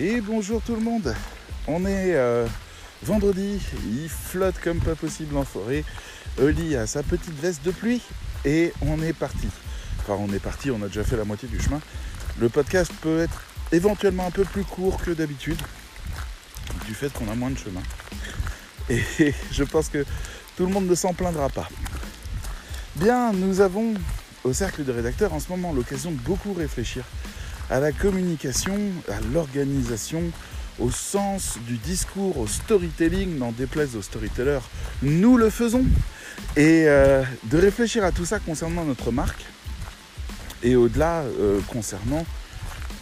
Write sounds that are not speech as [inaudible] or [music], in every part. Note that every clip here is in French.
Et bonjour tout le monde. On est euh, vendredi, il flotte comme pas possible en forêt. Oli a sa petite veste de pluie et on est parti. Enfin, on est parti, on a déjà fait la moitié du chemin. Le podcast peut être éventuellement un peu plus court que d'habitude du fait qu'on a moins de chemin. Et [laughs] je pense que tout le monde ne s'en plaindra pas. Bien, nous avons au cercle de rédacteurs en ce moment l'occasion de beaucoup réfléchir à la communication, à l'organisation, au sens du discours, au storytelling, n'en déplaise aux storytellers, nous le faisons. Et euh, de réfléchir à tout ça concernant notre marque et au-delà euh, concernant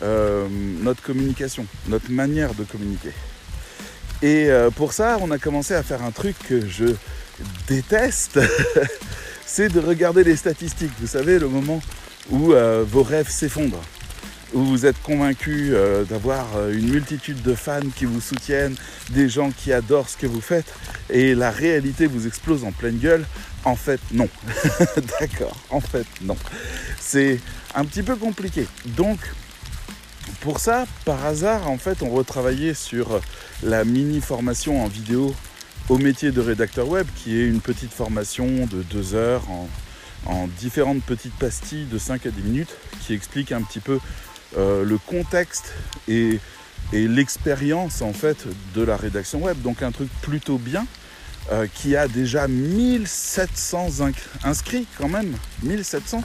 euh, notre communication, notre manière de communiquer. Et pour ça, on a commencé à faire un truc que je déteste, [laughs] c'est de regarder les statistiques. Vous savez, le moment où vos rêves s'effondrent où vous êtes convaincu euh, d'avoir euh, une multitude de fans qui vous soutiennent, des gens qui adorent ce que vous faites, et la réalité vous explose en pleine gueule, en fait non. [laughs] D'accord, en fait non. C'est un petit peu compliqué. Donc, pour ça, par hasard, en fait, on retravaillait sur la mini formation en vidéo au métier de rédacteur web, qui est une petite formation de deux heures en, en différentes petites pastilles de 5 à 10 minutes, qui explique un petit peu euh, le contexte et, l'expérience en fait de la rédaction web. Donc un truc plutôt bien euh, qui a déjà 1700 inscrits quand même, 1700.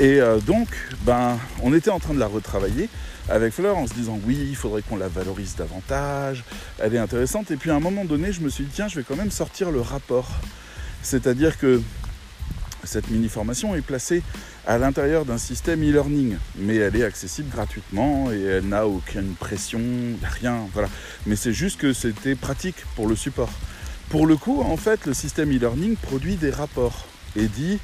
Et euh, donc, ben, on était en train de la retravailler avec Fleur en se disant oui, il faudrait qu'on la valorise davantage, elle est intéressante. Et puis à un moment donné, je me suis dit tiens, je vais quand même sortir le rapport. C'est-à-dire que cette mini-formation est placée à l'intérieur d'un système e-learning, mais elle est accessible gratuitement et elle n'a aucune pression, rien, voilà. Mais c'est juste que c'était pratique pour le support. Pour le coup, en fait, le système e-learning produit des rapports et dit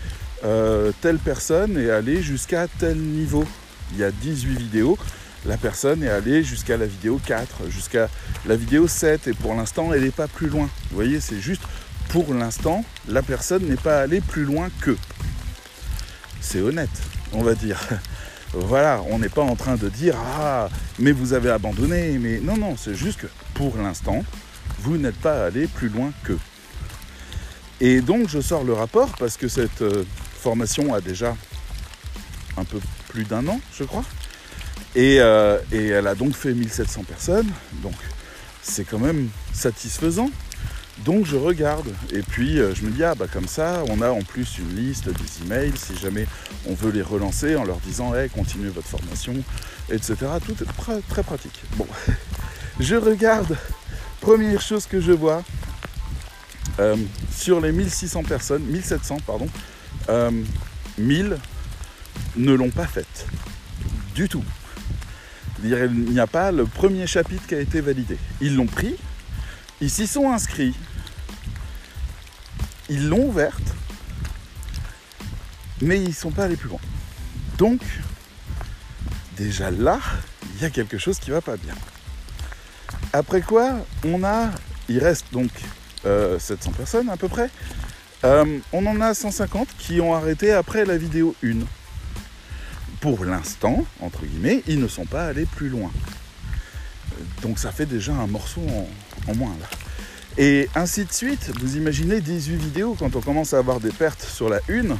euh, telle personne est allée jusqu'à tel niveau. Il y a 18 vidéos, la personne est allée jusqu'à la vidéo 4, jusqu'à la vidéo 7, et pour l'instant, elle n'est pas plus loin. Vous voyez, c'est juste pour l'instant, la personne n'est pas allée plus loin que. C'est honnête, on va dire. Voilà, on n'est pas en train de dire Ah, mais vous avez abandonné. Mais non, non, c'est juste que pour l'instant, vous n'êtes pas allé plus loin que. Et donc, je sors le rapport parce que cette euh, formation a déjà un peu plus d'un an, je crois. Et, euh, et, elle a donc fait 1700 personnes. Donc, c'est quand même satisfaisant. Donc je regarde et puis euh, je me dis ah bah comme ça on a en plus une liste des emails si jamais on veut les relancer en leur disant hey, continuez votre formation etc. Tout est très pratique. Bon, [laughs] je regarde. Première chose que je vois euh, sur les 1600 personnes, 1700 pardon, 1000 euh, ne l'ont pas faite du tout. Il n'y a pas le premier chapitre qui a été validé. Ils l'ont pris, ils s'y sont inscrits. Ils l'ont ouverte. Mais ils ne sont pas allés plus loin. Donc, déjà là, il y a quelque chose qui va pas bien. Après quoi, on a, il reste donc 700 euh, personnes à peu près. Euh, on en a 150 qui ont arrêté après la vidéo 1. Pour l'instant, entre guillemets, ils ne sont pas allés plus loin. Donc ça fait déjà un morceau en, moins là. Et ainsi de suite, vous imaginez 18 vidéos quand on commence à avoir des pertes sur la une.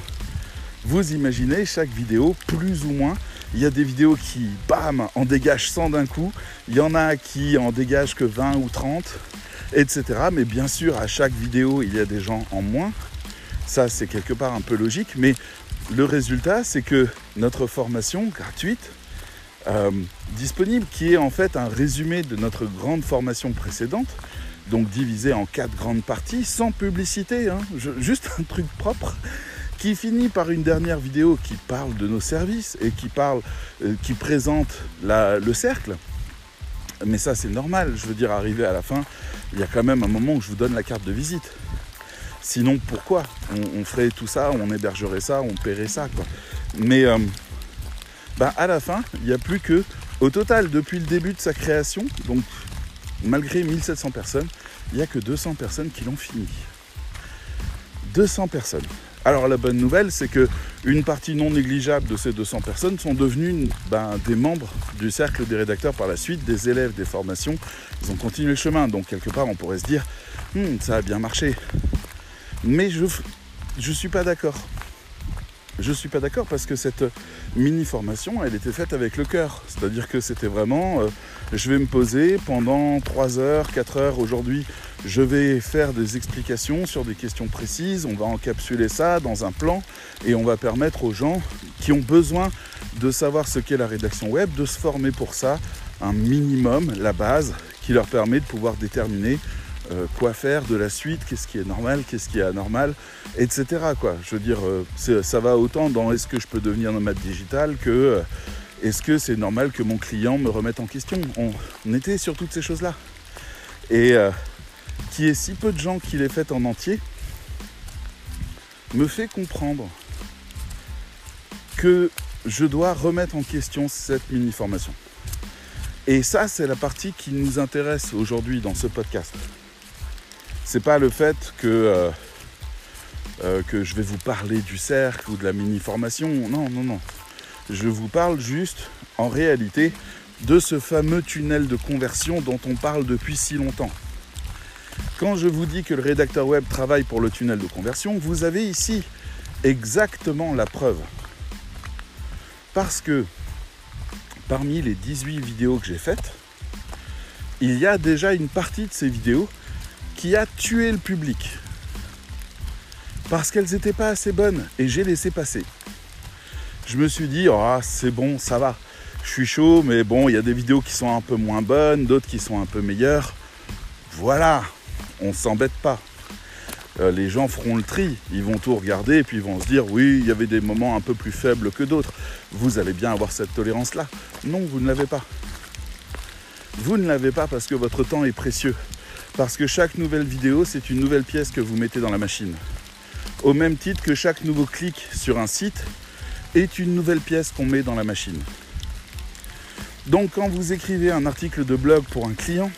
Vous imaginez chaque vidéo plus ou moins. Il y a des vidéos qui, bam, en dégagent 100 d'un coup. Il y en a qui en dégagent que 20 ou 30, etc. Mais bien sûr, à chaque vidéo, il y a des gens en moins. Ça, c'est quelque part un peu logique. Mais le résultat, c'est que notre formation gratuite, euh, disponible, qui est en fait un résumé de notre grande formation précédente, donc divisé en quatre grandes parties, sans publicité, hein, juste un truc propre, qui finit par une dernière vidéo qui parle de nos services et qui parle, euh, qui présente le cercle. Mais ça c'est normal, je veux dire, arrivé à la fin, il y a quand même un moment où je vous donne la carte de visite. Sinon, pourquoi? On, ferait tout ça, on hébergerait ça, on paierait ça, quoi. Mais euh, bah, à la fin, il n'y a plus que, au total, depuis le début de sa création, donc malgré 1700 personnes, il n'y a que 200 personnes qui l'ont fini. 200 personnes. Alors la bonne nouvelle, c'est que une partie non négligeable de ces 200 personnes sont devenues ben, des membres du cercle des rédacteurs par la suite, des élèves des formations. Ils ont continué le chemin, donc quelque part on pourrait se dire, hmm, ça a bien marché. Mais je ne suis pas d'accord. Je ne suis pas d'accord parce que cette mini formation, elle était faite avec le cœur. C'est-à-dire que c'était vraiment, euh, je vais me poser pendant 3 heures, 4 heures aujourd'hui. Je vais faire des explications sur des questions précises. On va encapsuler ça dans un plan et on va permettre aux gens qui ont besoin de savoir ce qu'est la rédaction web de se former pour ça un minimum, la base, qui leur permet de pouvoir déterminer euh, quoi faire de la suite, qu'est-ce qui est normal, qu'est-ce qui est anormal, etc. Quoi. Je veux dire, euh, ça va autant dans est-ce que je peux devenir nomade digital que euh, est-ce que c'est normal que mon client me remette en question. On, était sur toutes ces choses-là. Et qui est si peu de gens qui les fait en entier, me fait comprendre que je dois remettre en question cette mini-formation. Et ça, c'est la partie qui nous intéresse aujourd'hui dans ce podcast c'est pas le fait que, euh, euh, que je vais vous parler du cercle ou de la mini-formation. Non, non, non. Je vous parle juste, en réalité, de ce fameux tunnel de conversion dont on parle depuis si longtemps. Quand je vous dis que le rédacteur web travaille pour le tunnel de conversion, vous avez ici exactement la preuve. Parce que parmi les 18 vidéos que j'ai faites, il y a déjà une partie de ces vidéos qui a tué le public. Parce qu'elles n'étaient pas assez bonnes et j'ai laissé passer. Je me suis dit, oh, c'est bon, ça va. Je suis chaud, mais bon, il y a des vidéos qui sont un peu moins bonnes, d'autres qui sont un peu meilleures. Voilà, on s'embête pas. Euh, les gens feront le tri, ils vont tout regarder et puis ils vont se dire oui, il y avait des moments un peu plus faibles que d'autres. Vous allez bien avoir cette tolérance-là. Non, vous ne l'avez pas. Vous ne l'avez pas parce que votre temps est précieux. Parce que chaque nouvelle vidéo, c'est une nouvelle pièce que vous mettez dans la machine. Au même titre que chaque nouveau clic sur un site est une nouvelle pièce qu'on met dans la machine. Donc quand vous écrivez un article de blog pour un client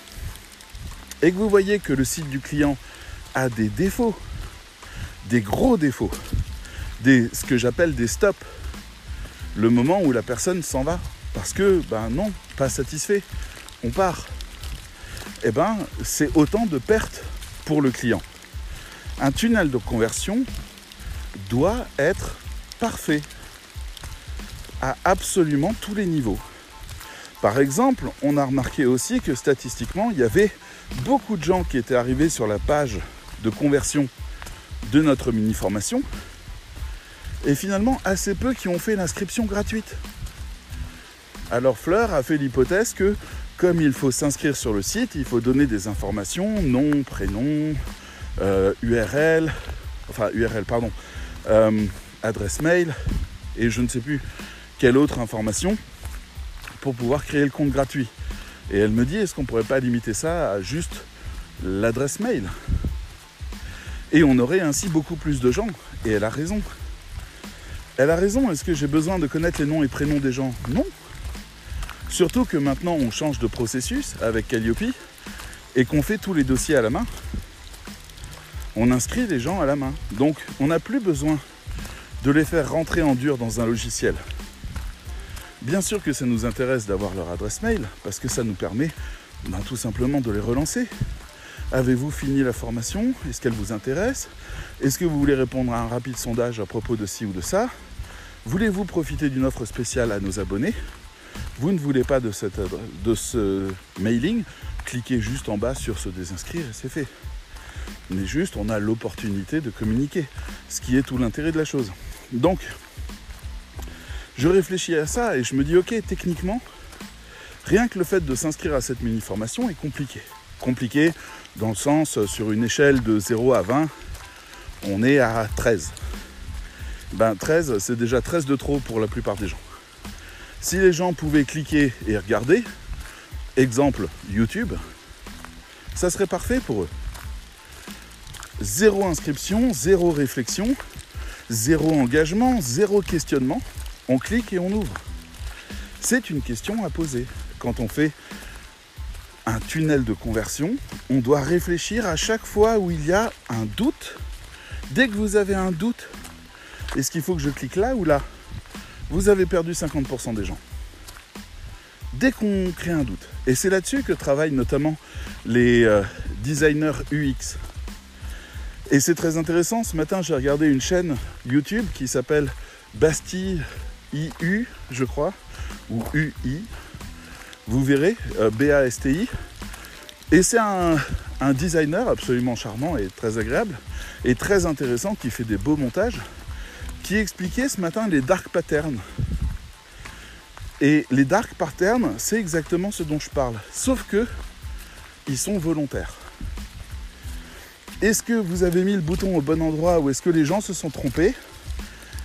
et que vous voyez que le site du client a des défauts, des gros défauts, des, ce que j'appelle des stops, le moment où la personne s'en va, parce que, ben non, pas satisfait, on part eh ben, c'est autant de pertes pour le client. Un tunnel de conversion doit être parfait à absolument tous les niveaux. Par exemple, on a remarqué aussi que statistiquement, il y avait beaucoup de gens qui étaient arrivés sur la page de conversion de notre mini-formation et finalement assez peu qui ont fait l'inscription gratuite. Alors Fleur a fait l'hypothèse que comme il faut s'inscrire sur le site, il faut donner des informations, nom, prénom, URL, euh, enfin URL, pardon, euh, adresse mail et je ne sais plus quelle autre information pour pouvoir créer le compte gratuit. Et elle me dit, est-ce qu'on ne pourrait pas limiter ça à juste l'adresse mail? Et on aurait ainsi beaucoup plus de gens. Et elle a raison. Elle a raison, est-ce que j'ai besoin de connaître les noms et prénoms des gens? Non, Surtout que maintenant on change de processus avec Calliope et qu'on fait tous les dossiers à la main. On inscrit les gens à la main. Donc on n'a plus besoin de les faire rentrer en dur dans un logiciel. Bien sûr que ça nous intéresse d'avoir leur adresse mail parce que ça nous permet ben, tout simplement de les relancer. Avez-vous fini la formation? Est-ce qu'elle vous intéresse? Est-ce que vous voulez répondre à un rapide sondage à propos de ci ou de ça? Voulez-vous profiter d'une offre spéciale à nos abonnés? Vous ne voulez pas de, ce mailing, cliquez juste en bas sur se désinscrire et c'est fait. Mais juste, on a l'opportunité de communiquer, ce qui est tout l'intérêt de la chose. Donc, je réfléchis à ça et je me dis, ok, techniquement, rien que le fait de s'inscrire à cette mini-formation est compliqué. Compliqué dans le sens, sur une échelle de 0 à 20, on est à 13. Ben 13, c'est déjà 13 de trop pour la plupart des gens. Si les gens pouvaient cliquer et regarder, exemple YouTube, ça serait parfait pour eux. Zéro inscription, zéro réflexion, zéro engagement, zéro questionnement. On clique et on ouvre. C'est une question à poser. Quand on fait un tunnel de conversion, on doit réfléchir à chaque fois où il y a un doute. Dès que vous avez un doute, Est-ce qu'il faut que je clique là ou là? Vous avez perdu 50% des gens. Dès qu'on crée un doute. Et c'est là-dessus que travaillent notamment les euh, designers UX. Et c'est très intéressant. Ce matin, j'ai regardé une chaîne YouTube qui s'appelle Bastille IU, je crois, ou UI. Vous verrez, euh, B-A-S-T-I. Et c'est un, un designer absolument charmant et très agréable et très intéressant qui fait des beaux montages qui expliquait ce matin les dark patterns. Et les dark patterns, c'est exactement ce dont je parle, sauf que ils sont volontaires. Est-ce que vous avez mis le bouton au bon endroit ou est-ce que les gens se sont trompés?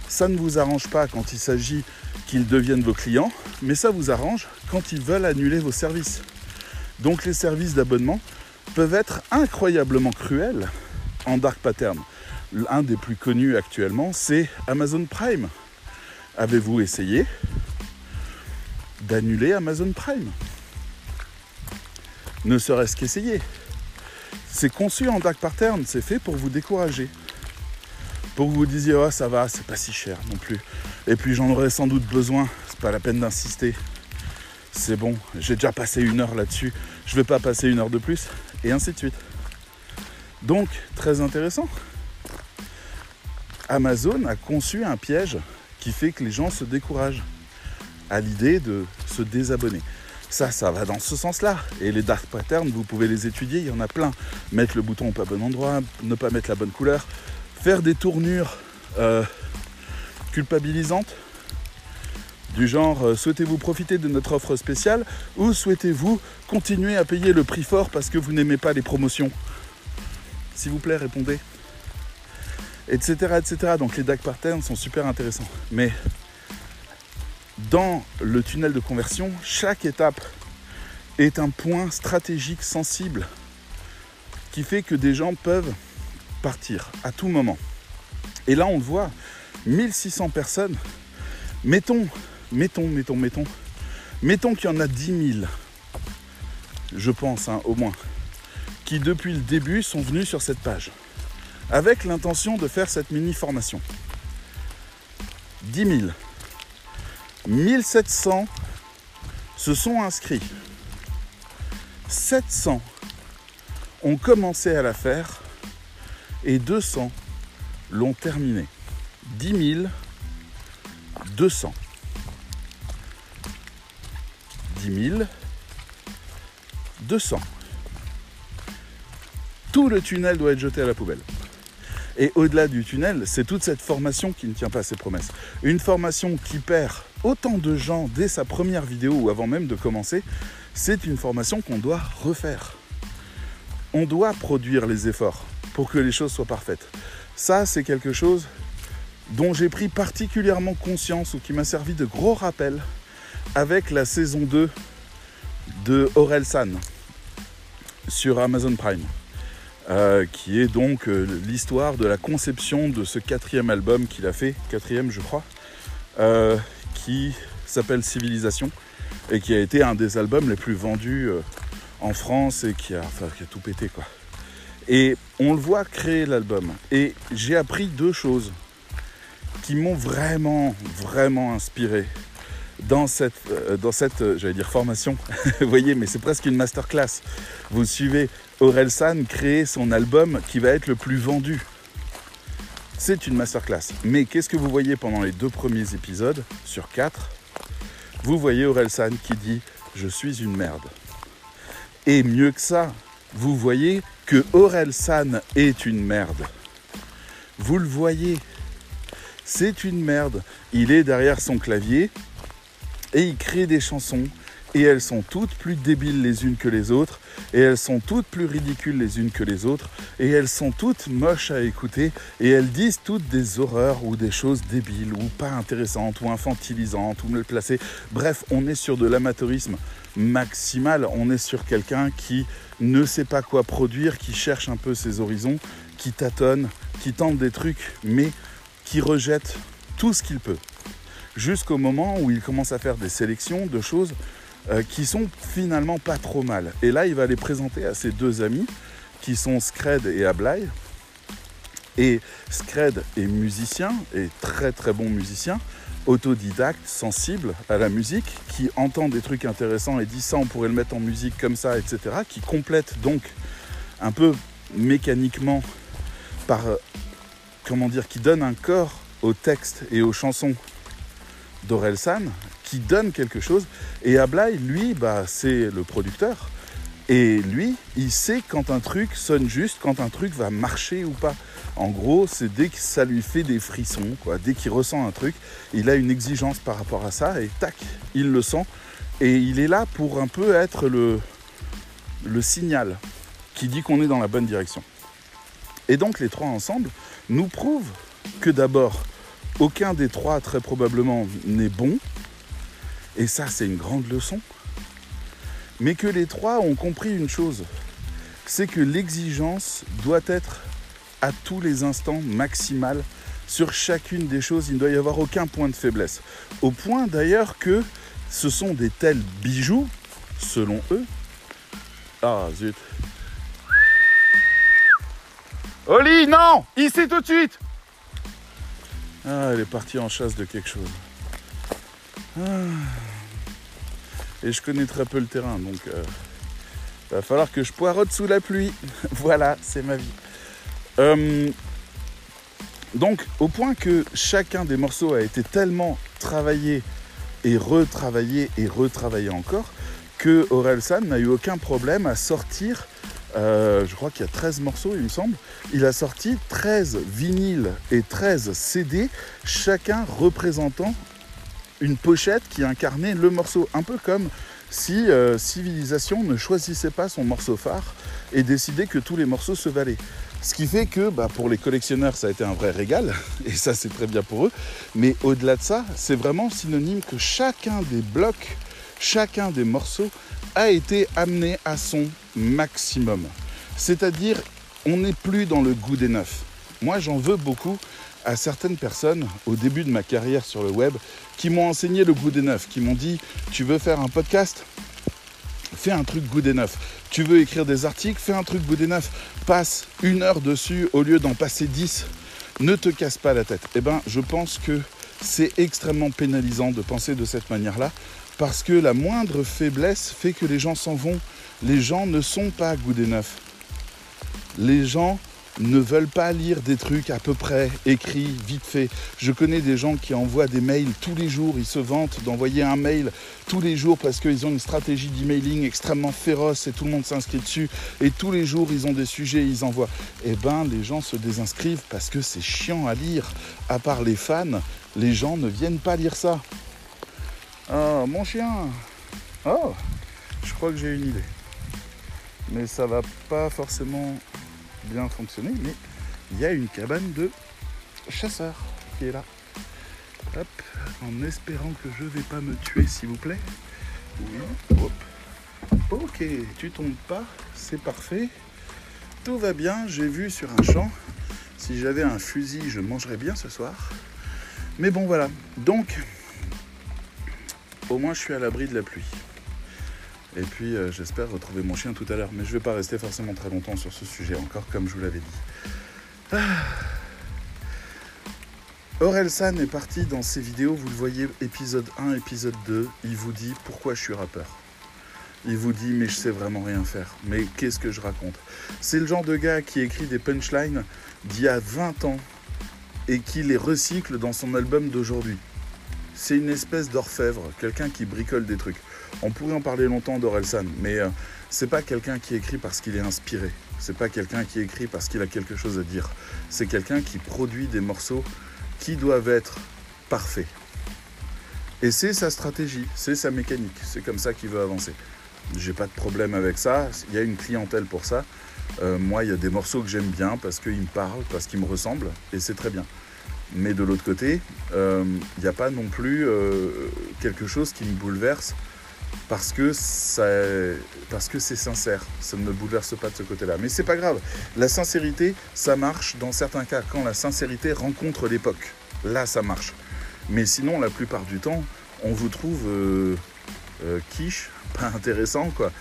Ça ne vous arrange pas quand il s'agit qu'ils deviennent vos clients, mais ça vous arrange quand ils veulent annuler vos services. Donc les services d'abonnement peuvent être incroyablement cruels en dark pattern. Un des plus connus actuellement, c'est Amazon Prime. Avez-vous essayé d'annuler Amazon Prime? Ne serait-ce qu'essayer. C'est conçu en dark pattern, c'est fait pour vous décourager. Pour que vous disiez, oh ça va, c'est pas si cher non plus. Et puis j'en aurais sans doute besoin, c'est pas la peine d'insister. C'est bon, j'ai déjà passé une heure là-dessus, je vais pas passer une heure de plus, et ainsi de suite. Donc, très intéressant. Amazon a conçu un piège qui fait que les gens se découragent à l'idée de se désabonner. Ça, ça va dans ce sens-là. Et les dark patterns, vous pouvez les étudier, il y en a plein. Mettre le bouton au pas bon endroit, ne pas mettre la bonne couleur, faire des tournures euh, culpabilisantes, du genre euh, souhaitez-vous profiter de notre offre spéciale ou souhaitez-vous continuer à payer le prix fort parce que vous n'aimez pas les promotions? S'il vous plaît, répondez. Etc. etc. Donc les dark patterns sont super intéressants. Mais dans le tunnel de conversion, chaque étape est un point stratégique sensible qui fait que des gens peuvent partir à tout moment. Et là, on voit, 1600 personnes. Mettons, mettons, mettons, mettons, mettons qu'il y en a 10 000, je pense, hein, au moins, qui depuis le début sont venus sur cette page, avec l'intention de faire cette mini-formation. 10 000. 1700 se sont inscrits. 700 ont commencé à la faire et 200 l'ont terminé. 10 200. 10 200. Tout le tunnel doit être jeté à la poubelle. Et au-delà du tunnel, c'est toute cette formation qui ne tient pas ses promesses. Une formation qui perd autant de gens dès sa première vidéo ou avant même de commencer, c'est une formation qu'on doit refaire. On doit produire les efforts pour que les choses soient parfaites. Ça, c'est quelque chose dont j'ai pris particulièrement conscience ou qui m'a servi de gros rappel avec la saison 2 de Orelsan sur Amazon Prime. Euh, qui est donc euh, l'histoire de la conception de ce quatrième album qu'il a fait, quatrième je crois, euh, qui s'appelle Civilisation et qui a été un des albums les plus vendus en France et qui a, qui a tout pété quoi. Et on le voit créer l'album. Et j'ai appris deux choses qui m'ont vraiment, vraiment inspiré dans cette, dans cette j'allais dire formation. [laughs] Vous voyez, mais c'est presque une masterclass. Vous suivez Aurel San créer son album qui va être le plus vendu. C'est une masterclass. Mais qu'est-ce que vous voyez pendant les deux premiers épisodes sur quatre? Vous voyez Aurel San qui dit Je suis une merde. Et mieux que ça, vous voyez que Aurel San est une merde. Vous le voyez. C'est une merde. Il est derrière son clavier et il crée des chansons et elles sont toutes plus débiles les unes que les autres, et elles sont toutes plus ridicules les unes que les autres, et elles sont toutes moches à écouter, et elles disent toutes des horreurs ou des choses débiles, ou pas intéressantes, ou infantilisantes, ou mal placées. Bref, on est sur de l'amateurisme maximal, on est sur quelqu'un qui ne sait pas quoi produire, qui cherche un peu ses horizons, qui tâtonne, qui tente des trucs, mais qui rejette tout ce qu'il peut. Jusqu'au moment où il commence à faire des sélections de choses euh, qui sont finalement pas trop mal. Et là, il va les présenter à ses deux amis, qui sont Scred et Ablai. Et Scred est musicien, et très très bon musicien, autodidacte, sensible à la musique, qui entend des trucs intéressants et dit ça on pourrait le mettre en musique comme ça, etc. Qui complète donc un peu mécaniquement par, euh, comment dire, qui donne un corps au texte et aux chansons d'Orelsan, qui donne quelque chose. Et Ablai, lui, bah, c'est le producteur. Et lui, il sait quand un truc sonne juste, quand un truc va marcher ou pas. En gros, c'est dès que ça lui fait des frissons, quoi. dès qu'il ressent un truc, il a une exigence par rapport à ça et tac, il le sent. Et il est là pour un peu être le, le signal qui dit qu'on est dans la bonne direction. Et donc les trois ensemble nous prouvent que d'abord, aucun des trois très probablement n'est bon, et ça c'est une grande leçon, mais que les trois ont compris une chose, c'est que l'exigence doit être à tous les instants maximale sur chacune des choses, il ne doit y avoir aucun point de faiblesse. Au point d'ailleurs que ce sont des tels bijoux, selon eux. Ah zut. Oli, non Ici tout de suite Ah, elle est partie en chasse de quelque chose. Ah. Et je connais très peu le terrain, donc il euh, va falloir que je poirote sous la pluie. [laughs] voilà, c'est ma vie. Euh, donc, au point que chacun des morceaux a été tellement travaillé et retravaillé et retravaillé encore, que Orelsan n'a eu aucun problème à sortir, euh, je crois qu'il y a 13 morceaux, il me semble, il a sorti 13 vinyles et 13 CD, chacun représentant une pochette qui incarnait le morceau, un peu comme si euh, Civilisation ne choisissait pas son morceau phare et décidait que tous les morceaux se valaient. Ce qui fait que bah, pour les collectionneurs, ça a été un vrai régal, [laughs] et ça c'est très bien pour eux. Mais au-delà de ça, c'est vraiment synonyme que chacun des blocs, chacun des morceaux a été amené à son maximum. C'est-à-dire, on n'est plus dans le goût des neufs. Moi, j'en veux beaucoup à certaines personnes au début de ma carrière sur le web qui m'ont enseigné le goût des neufs, qui m'ont dit Tu veux faire un podcast? Fais un truc goût des neufs. Tu veux écrire des articles? Fais un truc goût des neufs. Passe une heure dessus au lieu d'en passer dix. Ne te casse pas la tête. Eh bien, je pense que c'est extrêmement pénalisant de penser de cette manière-là parce que la moindre faiblesse fait que les gens s'en vont. Les gens ne sont pas goût des neufs. Les gens ne veulent pas lire des trucs à peu près écrits, vite fait. Je connais des gens qui envoient des mails tous les jours, ils se vantent d'envoyer un mail tous les jours parce qu'ils ont une stratégie d'emailing extrêmement féroce et tout le monde s'inscrit dessus. Et tous les jours, ils ont des sujets, ils envoient. Eh ben, les gens se désinscrivent parce que c'est chiant à lire. À part les fans, les gens ne viennent pas lire ça. Oh, mon chien Oh, je crois que j'ai une idée. Mais ça va pas forcément bien fonctionner, mais il y a une cabane de chasseurs qui est là. En espérant que je vais pas me tuer, s'il vous plaît. Oui. Ok, tu tombes pas, c'est parfait. Tout va bien, j'ai vu sur un champ. Si j'avais un fusil, je mangerais bien ce soir. Mais bon, voilà. Donc, au moins, je suis à l'abri de la pluie. Et puis euh, j'espère retrouver mon chien tout à l'heure. Mais je ne vais pas rester forcément très longtemps sur ce sujet encore, comme je vous l'avais dit. Ah. Orelsan est parti dans ses vidéos, vous le voyez, épisode 1, épisode 2, il vous dit pourquoi je suis rappeur. Il vous dit mais je sais vraiment rien faire. Mais qu'est-ce que je raconte? C'est le genre de gars qui écrit des punchlines d'il y a 20 ans et qui les recycle dans son album d'aujourd'hui. C'est une espèce d'orfèvre, quelqu'un qui bricole des trucs. On pourrait en parler longtemps d'Orelsan, mais euh, c'est pas quelqu'un qui écrit parce qu'il est inspiré. C'est pas quelqu'un qui écrit parce qu'il a quelque chose à dire. C'est quelqu'un qui produit des morceaux qui doivent être parfaits. Et c'est sa stratégie, c'est sa mécanique. C'est comme ça qu'il veut avancer. J'ai pas de problème avec ça. Il y a une clientèle pour ça. Euh, moi, il y a des morceaux que j'aime bien parce qu'ils me parlent, parce qu'ils me ressemblent, et c'est très bien. Mais de l'autre côté, euh, il n'y a pas non plus quelque chose qui me bouleverse parce que ça, parce que c'est sincère. Ça ne me bouleverse pas de ce côté-là. Mais c'est pas grave. La sincérité, ça marche dans certains cas quand la sincérité rencontre l'époque. Là, ça marche. Mais sinon, la plupart du temps, on vous trouve euh, euh, quiche, [laughs] pas intéressant quoi.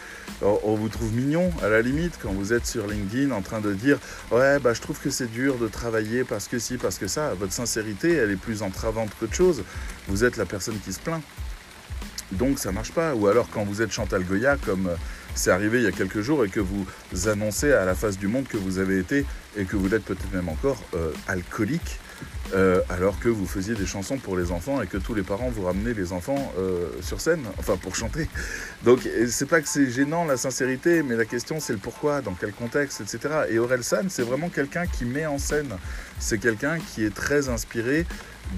On, vous trouve mignon à la limite quand vous êtes sur LinkedIn en train de dire ouais bah je trouve que c'est dur de travailler parce que si parce que ça. Votre sincérité elle est plus entravante qu'autre chose. Vous êtes la personne qui se plaint. Donc ça marche pas. Ou alors quand vous êtes Chantal Goya comme euh, c'est arrivé il y a quelques jours et que vous annoncez à la face du monde que vous avez été et que vous l'êtes peut-être même encore euh, alcoolique euh, alors que vous faisiez des chansons pour les enfants et que tous les parents vous ramenaient les enfants euh, sur scène, enfin pour chanter. Donc c'est pas que c'est gênant la sincérité, mais la question c'est le pourquoi, dans quel contexte, etc. Et Aurel San, c'est vraiment quelqu'un qui met en scène. C'est quelqu'un qui est très inspiré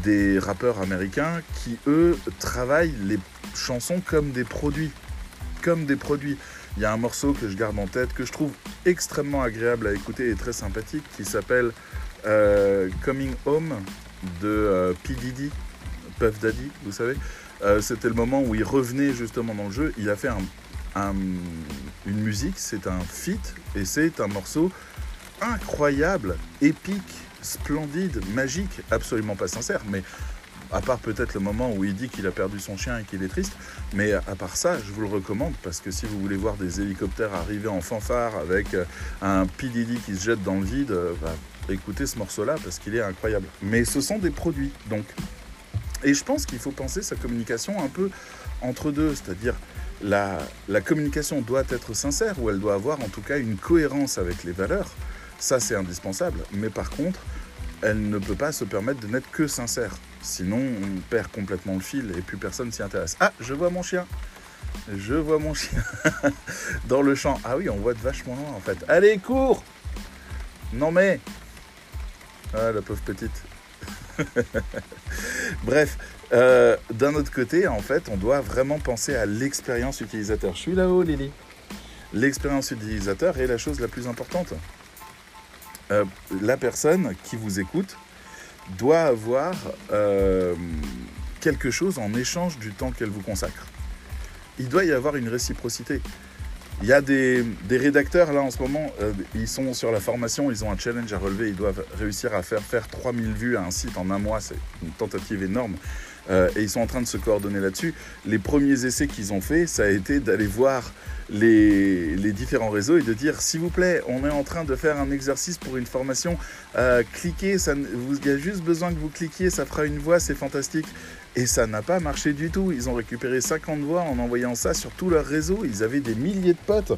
des rappeurs américains qui, eux, travaillent les chansons comme des produits. Comme des produits. Il y a un morceau que je garde en tête, que je trouve extrêmement agréable à écouter et très sympathique, qui s'appelle euh, Coming Home de euh, P. Diddy, Puff Daddy, vous savez. Euh, c'était le moment où il revenait justement dans le jeu. Il a fait une musique, c'est un feat, et c'est un morceau incroyable, épique, splendide, magique, absolument pas sincère, mais à part peut-être le moment où il dit qu'il a perdu son chien et qu'il est triste. Mais à part ça, je vous le recommande parce que si vous voulez voir des hélicoptères arriver en fanfare avec un P. Diddy qui se jette dans le vide, bah, écouter ce morceau-là parce qu'il est incroyable. Mais ce sont des produits, donc. Et je pense qu'il faut penser sa communication un peu entre deux, c'est-à-dire la communication doit être sincère ou elle doit avoir en tout cas une cohérence avec les valeurs. Ça, c'est indispensable. Mais par contre, elle ne peut pas se permettre de n'être que sincère. Sinon, on perd complètement le fil et plus personne s'y intéresse. Ah, je vois mon chien. Je vois mon chien [laughs] dans le champ. Ah oui, on voit de vachement loin en fait. Allez, cours Non mais ah, la pauvre petite. [laughs] Bref, euh, d'un autre côté, en fait, on doit vraiment penser à l'expérience utilisateur. Je suis là-haut, Lily. L'expérience utilisateur est la chose la plus importante. Euh, la personne qui vous écoute doit avoir euh, quelque chose en échange du temps qu'elle vous consacre. Il doit y avoir une réciprocité. Il y a des, rédacteurs là en ce moment, euh, ils sont sur la formation, ils ont un challenge à relever, ils doivent réussir à faire faire 3000 vues à un site en un mois, c'est une tentative énorme. Euh, et ils sont en train de se coordonner là-dessus. Les premiers essais qu'ils ont fait, ça a été d'aller voir les, différents réseaux et de dire s'il vous plaît, on est en train de faire un exercice pour une formation, euh, cliquez, il y a juste besoin que vous cliquiez, ça fera une voix, c'est fantastique. Et ça n'a pas marché du tout. Ils ont récupéré 50 voix en envoyant ça sur tout leur réseau. Ils avaient des milliers de potes.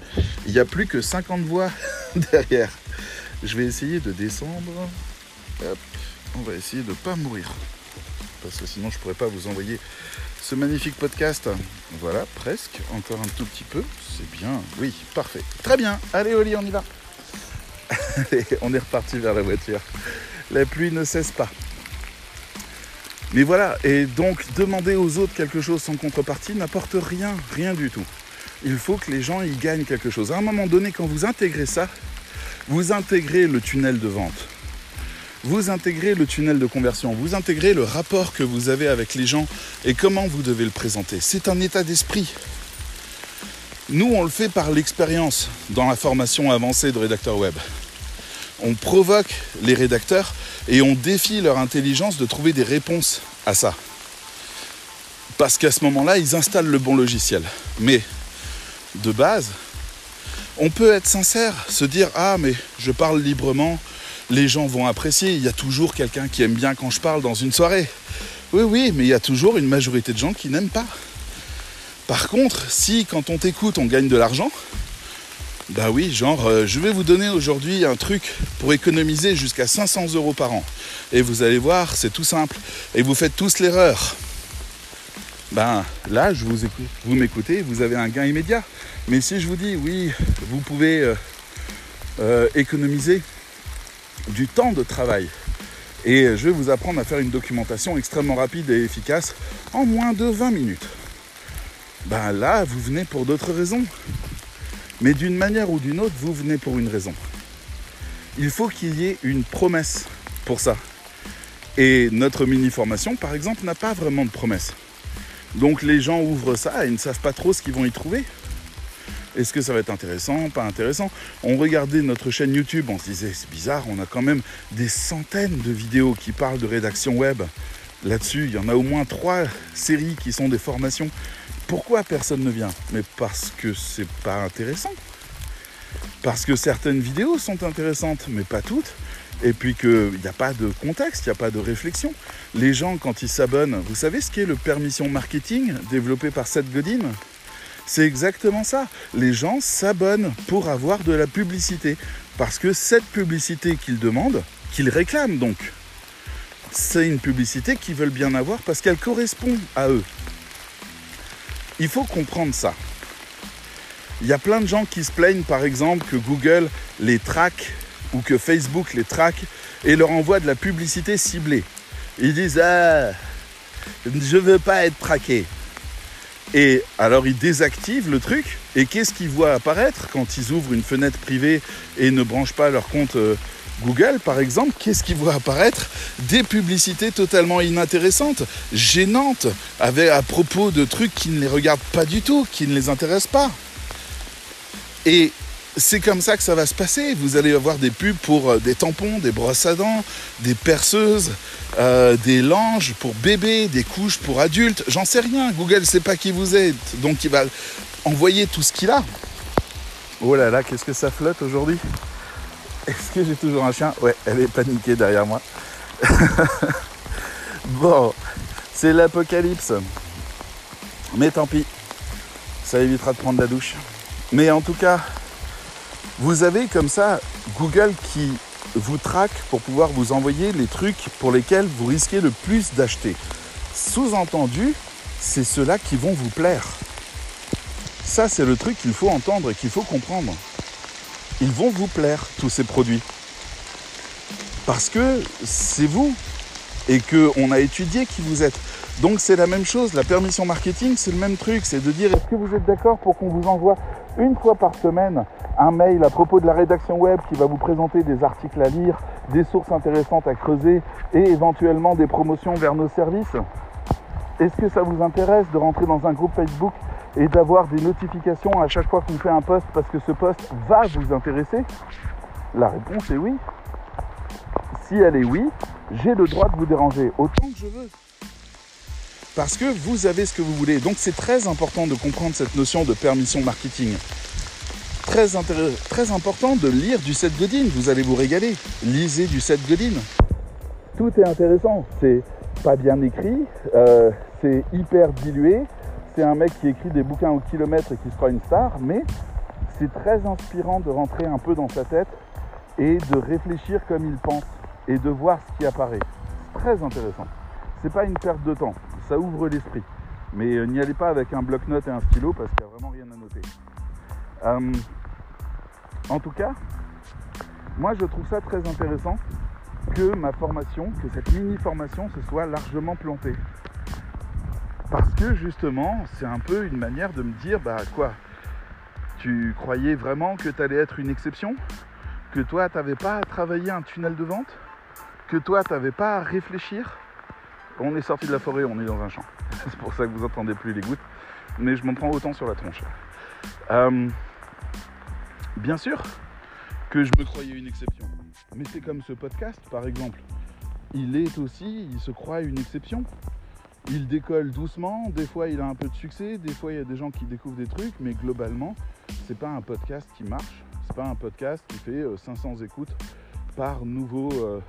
Il n'y a plus que 50 voix [laughs] derrière. Je vais essayer de descendre. On va essayer de ne pas mourir. Parce que sinon je ne pourrais pas vous envoyer ce magnifique podcast. Voilà, presque. Encore un tout petit peu. C'est bien. Oui, parfait. Très bien. Allez Oli, on y va. [laughs] On est reparti vers la voiture. La pluie ne cesse pas. Mais voilà, et donc demander aux autres quelque chose sans contrepartie n'apporte rien, rien du tout. Il faut que les gens y gagnent quelque chose. À un moment donné, quand vous intégrez ça, vous intégrez le tunnel de vente. Vous intégrez le tunnel de conversion, vous intégrez le rapport que vous avez avec les gens et comment vous devez le présenter. C'est un état d'esprit. Nous, on le fait par l'expérience dans la formation avancée de rédacteur web on provoque les rédacteurs et on défie leur intelligence de trouver des réponses à ça. Parce qu'à ce moment-là, ils installent le bon logiciel. Mais de base, on peut être sincère, se dire Ah, mais je parle librement, les gens vont apprécier. Il y a toujours quelqu'un qui aime bien quand je parle dans une soirée. Oui, oui, mais il y a toujours une majorité de gens qui n'aiment pas. Par contre, si quand on t'écoute, on gagne de l'argent, bah oui, genre, euh, je vais vous donner aujourd'hui un truc pour économiser jusqu'à 500 euros par an. Et vous allez voir, c'est tout simple. Et vous faites tous l'erreur. Ben là, je vous écoute, vous m'écoutez, vous avez un gain immédiat. Mais si je vous dis, oui, vous pouvez euh, euh, économiser du temps de travail. Et je vais vous apprendre à faire une documentation extrêmement rapide et efficace en moins de 20 minutes. Ben là, vous venez pour d'autres raisons. Mais d'une manière ou d'une autre, vous venez pour une raison. Il faut qu'il y ait une promesse pour ça. Et notre mini-formation, par exemple, n'a pas vraiment de promesse. Donc les gens ouvrent ça et ne savent pas trop ce qu'ils vont y trouver. Est-ce que ça va être intéressant, pas intéressant? On regardait notre chaîne YouTube, on se disait c'est bizarre, on a quand même des centaines de vidéos qui parlent de rédaction web. Là-dessus, il y en a au moins trois séries qui sont des formations Pourquoi personne ne vient? Mais parce que c'est pas intéressant. Parce que certaines vidéos sont intéressantes, mais pas toutes. Et puis qu'il n'y a pas de contexte, il n'y a pas de réflexion. Les gens, quand ils s'abonnent, vous savez ce qu'est le permission marketing développé par Seth Godin? C'est exactement ça. Les gens s'abonnent pour avoir de la publicité. Parce que cette publicité qu'ils demandent, qu'ils réclament donc, c'est une publicité qu'ils veulent bien avoir parce qu'elle correspond à eux. Il faut comprendre ça. Il y a plein de gens qui se plaignent par exemple que Google les traque ou que Facebook les traque et leur envoie de la publicité ciblée. Ils disent Ah, je veux pas être traqué. Et alors ils désactivent le truc et qu'est-ce qu'ils voient apparaître quand ils ouvrent une fenêtre privée et ne branchent pas leur compte euh, Google, par exemple, qu'est-ce qui voit apparaître? Des publicités totalement inintéressantes, gênantes, à propos de trucs qui ne les regardent pas du tout, qui ne les intéressent pas. Et c'est comme ça que ça va se passer. Vous allez avoir des pubs pour euh, des tampons, des brosses à dents, des perceuses, euh, des langes pour bébés, des couches pour adultes. J'en sais rien. Google ne sait pas qui vous êtes. Donc il va envoyer tout ce qu'il a. Oh là là, qu'est-ce que ça flotte aujourd'hui? Est-ce que j'ai toujours un chien? Ouais, elle est paniquée derrière moi. [laughs] bon, c'est l'apocalypse. Mais tant pis, ça évitera de prendre la douche. Mais en tout cas, vous avez comme ça Google qui vous traque pour pouvoir vous envoyer les trucs pour lesquels vous risquez le plus d'acheter. Sous-entendu, c'est ceux-là qui vont vous plaire. Ça, c'est le truc qu'il faut entendre et qu'il faut comprendre ils vont vous plaire, tous ces produits. Parce que c'est vous et qu'on a étudié qui vous êtes. Donc c'est la même chose, la permission marketing, c'est le même truc, c'est de dire est-ce que vous êtes d'accord pour qu'on vous envoie une fois par semaine un mail à propos de la rédaction web qui va vous présenter des articles à lire, des sources intéressantes à creuser et éventuellement des promotions vers nos services Est-ce que ça vous intéresse de rentrer dans un groupe Facebook et d'avoir des notifications à chaque fois qu'on fait un post parce que ce post va vous intéresser? La réponse est oui. Si elle est oui, j'ai le droit de vous déranger autant que je veux. Parce que vous avez ce que vous voulez. Donc c'est très important de comprendre cette notion de permission marketing. Très, important de lire du Seth Godin, vous allez vous régaler. Lisez du Seth Godin. Tout est intéressant, c'est pas bien écrit, euh, c'est hyper dilué, c'est un mec qui écrit des bouquins au kilomètre et qui se croit une star, mais c'est très inspirant de rentrer un peu dans sa tête et de réfléchir comme il pense et de voir ce qui apparaît. Très intéressant. C'est pas une perte de temps, ça ouvre l'esprit. Mais euh, n'y allez pas avec un bloc-notes et un stylo parce qu'il n'y a vraiment rien à noter. Euh, en tout cas, moi je trouve ça très intéressant que ma formation, que cette mini formation se soit largement plantée. Parce que justement, c'est un peu une manière de me dire, bah quoi, tu croyais vraiment que tu allais être une exception? Que toi, tu n'avais pas à travailler un tunnel de vente? Que toi, tu n'avais pas à réfléchir? On est sorti de la forêt, on est dans un champ. [laughs] c'est pour ça que vous entendez plus les gouttes. Mais je m'en prends autant sur la tronche. Euh, bien sûr que je me croyais une exception. Mais c'est comme ce podcast, par exemple. Il est aussi, il se croit une exception il décolle doucement, des fois il a un peu de succès, des fois il y a des gens qui découvrent des trucs, mais globalement, c'est pas un podcast qui marche, c'est pas un podcast qui fait 500 euh, écoutes par nouveau, euh,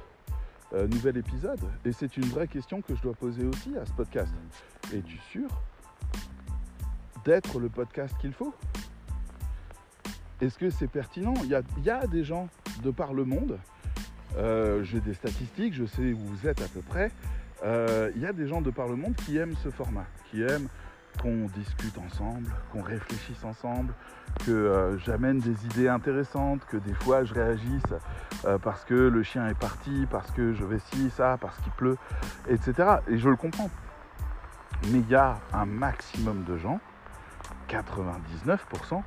euh, nouvel épisode. Et c'est une vraie question que je dois poser aussi à ce podcast. Es-tu sûr d'être le podcast qu'il faut? Est-ce que c'est pertinent? Il y, a, il des gens de par le monde, j'ai des statistiques, je sais où vous êtes à peu près, il euh, y a des gens de par le monde qui aiment ce format, qui aiment qu'on discute ensemble, qu'on réfléchisse ensemble, que euh, j'amène des idées intéressantes, que des fois je réagisse euh, parce que le chien est parti, parce que je vais ci, ça, parce qu'il pleut, etc. Et je le comprends. Mais il y a un maximum de gens, 99%,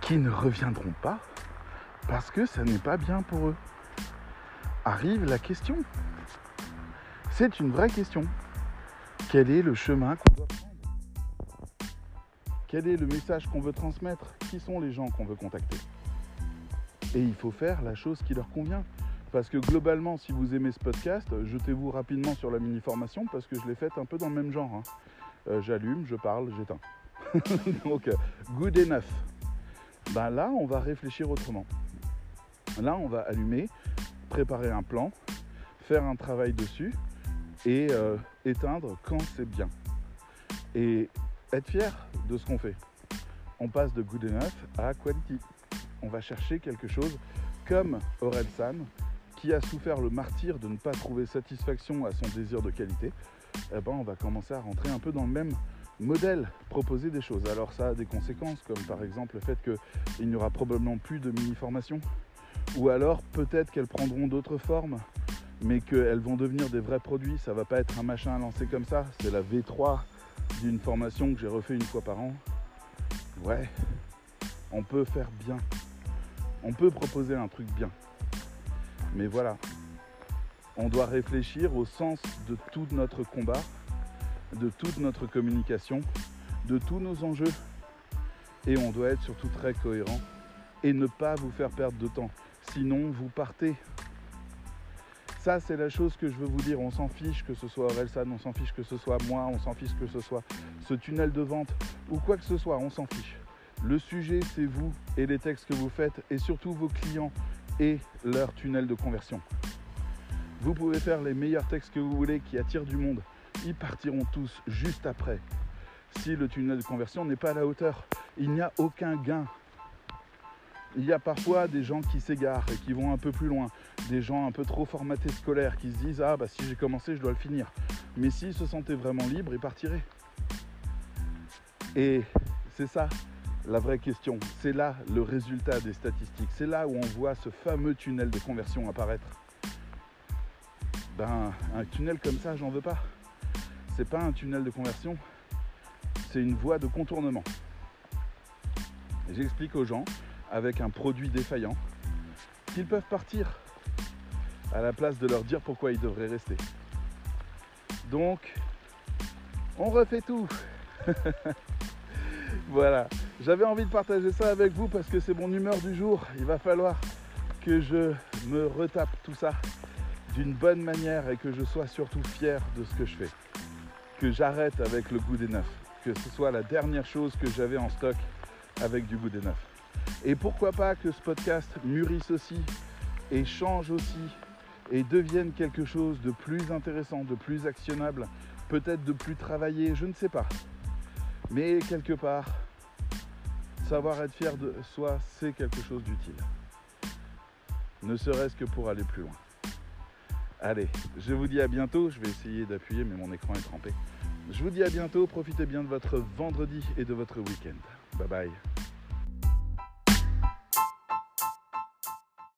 qui ne reviendront pas parce que ça n'est pas bien pour eux. Arrive la question. C'est une vraie question. Quel est le chemin qu'on doit prendre? Quel est le message qu'on veut transmettre? Qui sont les gens qu'on veut contacter? Et il faut faire la chose qui leur convient. Parce que globalement, si vous aimez ce podcast, jetez-vous rapidement sur la mini-formation parce que je l'ai faite un peu dans le même genre. hein. Euh, J'allume, je parle, j'éteins. [laughs] Donc, euh, good enough. Ben là, on va réfléchir autrement. Là, on va allumer, préparer un plan, faire un travail dessus et euh, éteindre quand c'est bien. Et être fier de ce qu'on fait? On passe de good enough à quality. On va chercher quelque chose comme Aurel San, qui a souffert le martyr de ne pas trouver satisfaction à son désir de qualité. Eh ben, on va commencer à rentrer un peu dans le même modèle, proposer des choses. Alors ça a des conséquences, comme par exemple le fait qu'il n'y aura probablement plus de mini-formations, ou alors peut-être qu'elles prendront d'autres formes, mais qu'elles vont devenir des vrais produits. Ça va pas être un machin à lancer comme ça. C'est la V3 d'une formation que j'ai refait une fois par an. Ouais, on peut faire bien. On peut proposer un truc bien. Mais voilà, on doit réfléchir au sens de tout notre combat, de toute notre communication, de tous nos enjeux. Et on doit être surtout très cohérent et ne pas vous faire perdre de temps. Sinon, vous partez. Ça, c'est la chose que je veux vous dire. On s'en fiche que ce soit Orelsan, on s'en fiche que ce soit moi, on s'en fiche que ce soit ce tunnel de vente ou quoi que ce soit, on s'en fiche. Le sujet, c'est vous et les textes que vous faites et surtout vos clients et leur tunnel de conversion. Vous pouvez faire les meilleurs textes que vous voulez qui attirent du monde. Ils partiront tous juste après. Si le tunnel de conversion n'est pas à la hauteur, il n'y a aucun gain. Il y a parfois des gens qui s'égarent et qui vont un peu plus loin. Des gens un peu trop formatés scolaires qui se disent Ah, bah si j'ai commencé, je dois le finir. Mais s'ils se sentaient vraiment libres, ils partiraient. Et c'est ça la vraie question. C'est là le résultat des statistiques. C'est là où on voit ce fameux tunnel de conversion apparaître. Ben, un tunnel comme ça, j'en veux pas. C'est pas un tunnel de conversion, c'est une voie de contournement. J'explique aux gens, avec un produit défaillant, qu'ils peuvent partir à la place de leur dire pourquoi ils devraient rester. Donc, on refait tout. [laughs] voilà. J'avais envie de partager ça avec vous parce que c'est mon humeur du jour. Il va falloir que je me retape tout ça d'une bonne manière et que je sois surtout fier de ce que je fais. Que j'arrête avec le goût des neufs. Que ce soit la dernière chose que j'avais en stock avec du goût des neufs. Et pourquoi pas que ce podcast mûrisse aussi et change aussi et devienne quelque chose de plus intéressant, de plus actionnable, peut-être de plus travaillé, je ne sais pas. Mais quelque part, savoir être fier de soi, c'est quelque chose d'utile. Ne serait-ce que pour aller plus loin. Allez, je vous dis à bientôt. Je vais essayer d'appuyer, mais mon écran est trempé. Je vous dis à bientôt. Profitez bien de votre vendredi et de votre week-end. Bye bye.